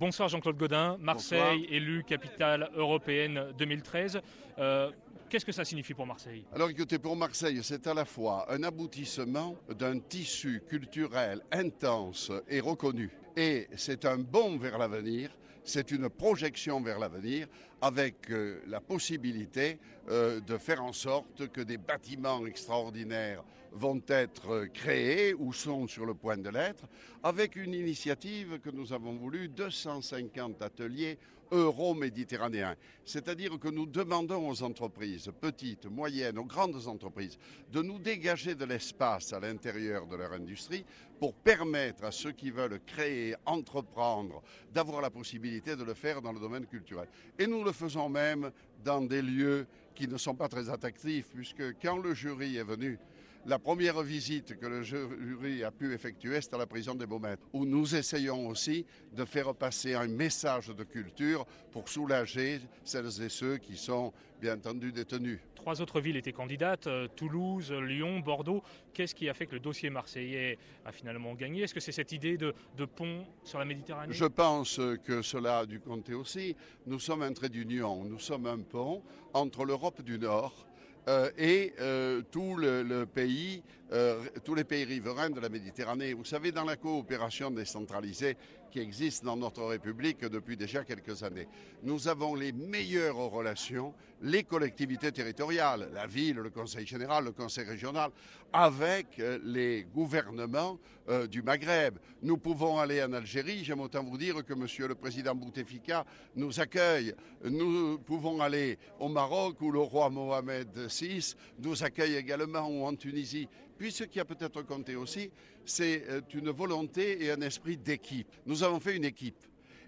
Bonsoir Jean-Claude Godin, Marseille élu capitale européenne 2013. Euh, Qu'est-ce que ça signifie pour Marseille? Alors écoutez, pour Marseille, c'est à la fois un aboutissement d'un tissu culturel intense et reconnu. Et c'est un bond vers l'avenir, c'est une projection vers l'avenir avec euh, la possibilité euh, de faire en sorte que des bâtiments extraordinaires vont être créés ou sont sur le point de l'être, avec une initiative que nous avons voulu, 250 ateliers euro-méditerranéens. C'est-à-dire que nous demandons aux entreprises, petites, moyennes, aux grandes entreprises, de nous dégager de l'espace à l'intérieur de leur industrie pour permettre à ceux qui veulent créer, entreprendre, d'avoir la possibilité de le faire dans le domaine culturel. Et nous le faisons même dans des lieux qui ne sont pas très attractifs, puisque quand le jury est venu, la première visite que le jury a pu effectuer, c'est à la prison des Baumettes, où nous essayons aussi de faire passer un message de culture pour soulager celles et ceux qui sont bien entendu détenus. Trois autres villes étaient candidates, euh, Toulouse, Lyon, Bordeaux. Qu'est-ce qui a fait que le dossier marseillais a finalement gagné? Est-ce que c'est cette idée de, de, pont sur la Méditerranée? Je pense que cela a dû compter aussi. Nous sommes un trait d'union, nous sommes un pont entre l'Europe du Nord euh, et euh, tout le, pays, euh, tous les pays riverains de la Méditerranée. Vous savez, dans la coopération décentralisée qui existe dans notre République depuis déjà quelques années, nous avons les meilleures relations, les collectivités territoriales, la ville, le Conseil général, le Conseil régional, avec les gouvernements du Maghreb. Nous pouvons aller en Algérie, j'aime autant vous dire que Monsieur le Président Bouteflika nous accueille. Nous pouvons aller au Maroc où le roi Mohamed Nous accueille également en Tunisie. Puis ce qui a peut-être compté aussi, c'est euh, une volonté et un esprit d'équipe. Nous avons fait une équipe.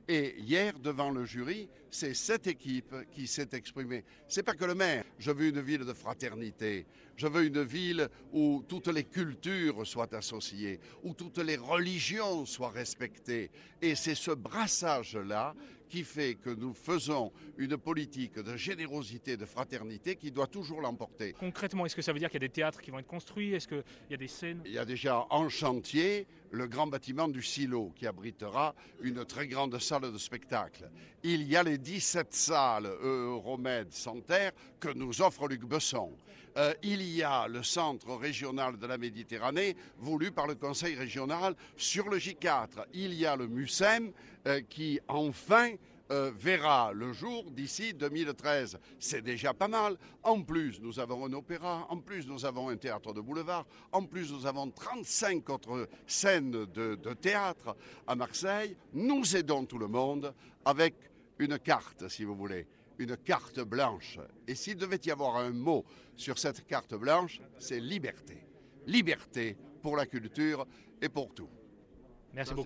Et hier, devant le jury, c'est cette équipe qui s'est exprimée. C'est pas que le maire. Je veux une ville de fraternité. Je veux une ville où toutes les cultures soient associées, où toutes les religions soient respectées. Et c'est ce brassage-là qui fait que nous faisons une politique de générosité, de fraternité qui doit toujours l'emporter. Concrètement, est-ce que ça veut dire qu'il y a des théâtres qui vont être construits? Est-ce qu'il y a des scènes? Il y a déjà en chantier le grand bâtiment du silo qui abritera une très grande salle de spectacle. Il y a les 17 salles Euromède Santerre que nous offre Luc Besson. Euh, il y a le centre régional de la Méditerranée voulu par le Conseil régional sur le J4. Il y a le MUSEM euh, qui enfin euh, verra le jour d'ici 2013. C'est déjà pas mal. En plus, nous avons un opéra, en plus, nous avons un théâtre de boulevard, en plus, nous avons 35 autres scènes de, de théâtre à Marseille. Nous aidons tout le monde avec une carte, si vous voulez, une carte blanche. Et s'il devait y avoir un mot sur cette carte blanche, c'est liberté. Liberté pour la culture et pour tout. Merci beaucoup.